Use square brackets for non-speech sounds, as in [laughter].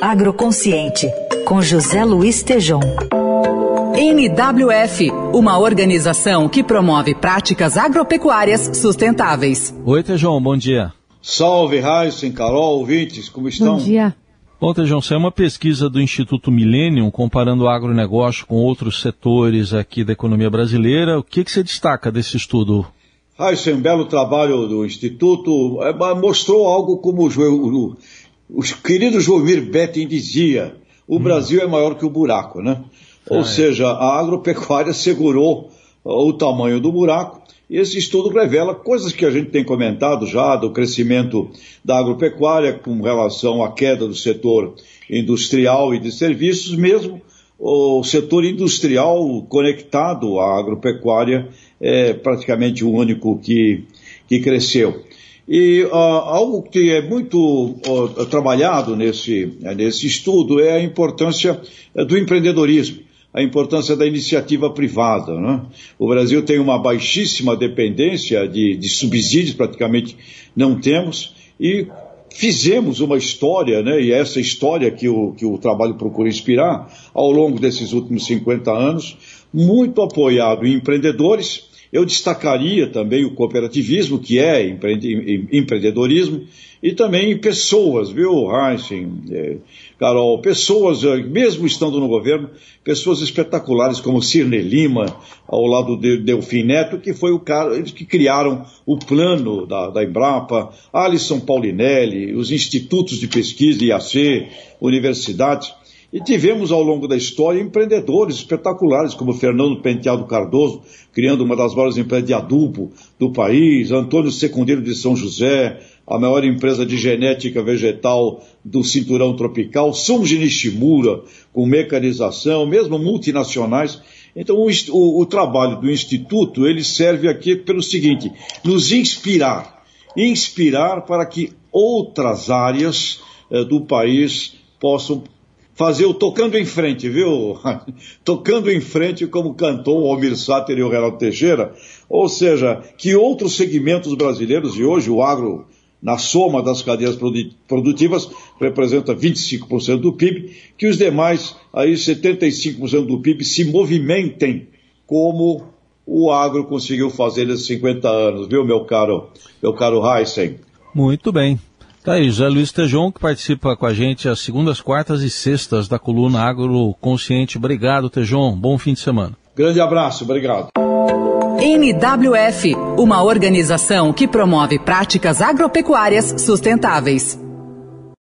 Agroconsciente, com José Luiz Tejom. NWF, uma organização que promove práticas agropecuárias sustentáveis. Oi, Tejão, bom dia. Salve, Raíssen, Carol, ouvintes, como estão? Bom dia. Bom, Tejão, é uma pesquisa do Instituto Millennium comparando o agronegócio com outros setores aqui da economia brasileira. O que, que você destaca desse estudo? Raíssen, um belo trabalho do Instituto, é, mostrou algo como o, o, querido Joelmir Betting dizia, o hum. Brasil é maior que o buraco, né? Ou ah, seja, a agropecuária segurou o tamanho do buraco. E esse estudo revela coisas que a gente tem comentado já do crescimento da agropecuária com relação à queda do setor industrial e de serviços, mesmo o setor industrial conectado à agropecuária é praticamente o único que, que cresceu. E uh, algo que é muito uh, trabalhado nesse, nesse estudo é a importância uh, do empreendedorismo a importância da iniciativa privada. Né? O Brasil tem uma baixíssima dependência de, de subsídios, praticamente não temos, e fizemos uma história, né, e é essa história que o, que o trabalho procura inspirar, ao longo desses últimos 50 anos, muito apoiado em empreendedores. Eu destacaria também o cooperativismo, que é empreendedorismo, e também pessoas, viu, Heisen, é, Carol, pessoas, é, mesmo estando no governo, pessoas espetaculares como Cirne Lima, ao lado de Delfim Neto, que foi o cara, eles que criaram o plano da, da Embrapa, Alisson Paulinelli, os institutos de pesquisa, IAC, universidades. E tivemos ao longo da história empreendedores espetaculares, como Fernando Penteado Cardoso, criando uma das maiores empresas de adubo do país, Antônio Secundeiro de São José, a maior empresa de genética vegetal do cinturão tropical, Sunji Nishimura, com mecanização, mesmo multinacionais. Então, o, o, o, trabalho do Instituto, ele serve aqui pelo seguinte, nos inspirar, inspirar para que outras áreas eh, do país possam fazer o tocando em frente, viu? [laughs] tocando em frente, como cantou o Almir Sater e o Renato Teixeira, ou seja, que outros segmentos brasileiros, e hoje o agro na soma das cadeias produtivas, representa 25% do PIB, que os demais, aí 75% do PIB, se movimentem como o agro conseguiu fazer nesses 50 anos, viu, meu caro, meu caro Heisen? Muito bem. Tá aí, José Luiz Tejon, que participa com a gente às segundas, quartas e sextas da coluna Agro Consciente. Obrigado, Tejon. Bom fim de semana. Grande abraço, obrigado. NWF, uma organização que promove práticas agropecuárias sustentáveis.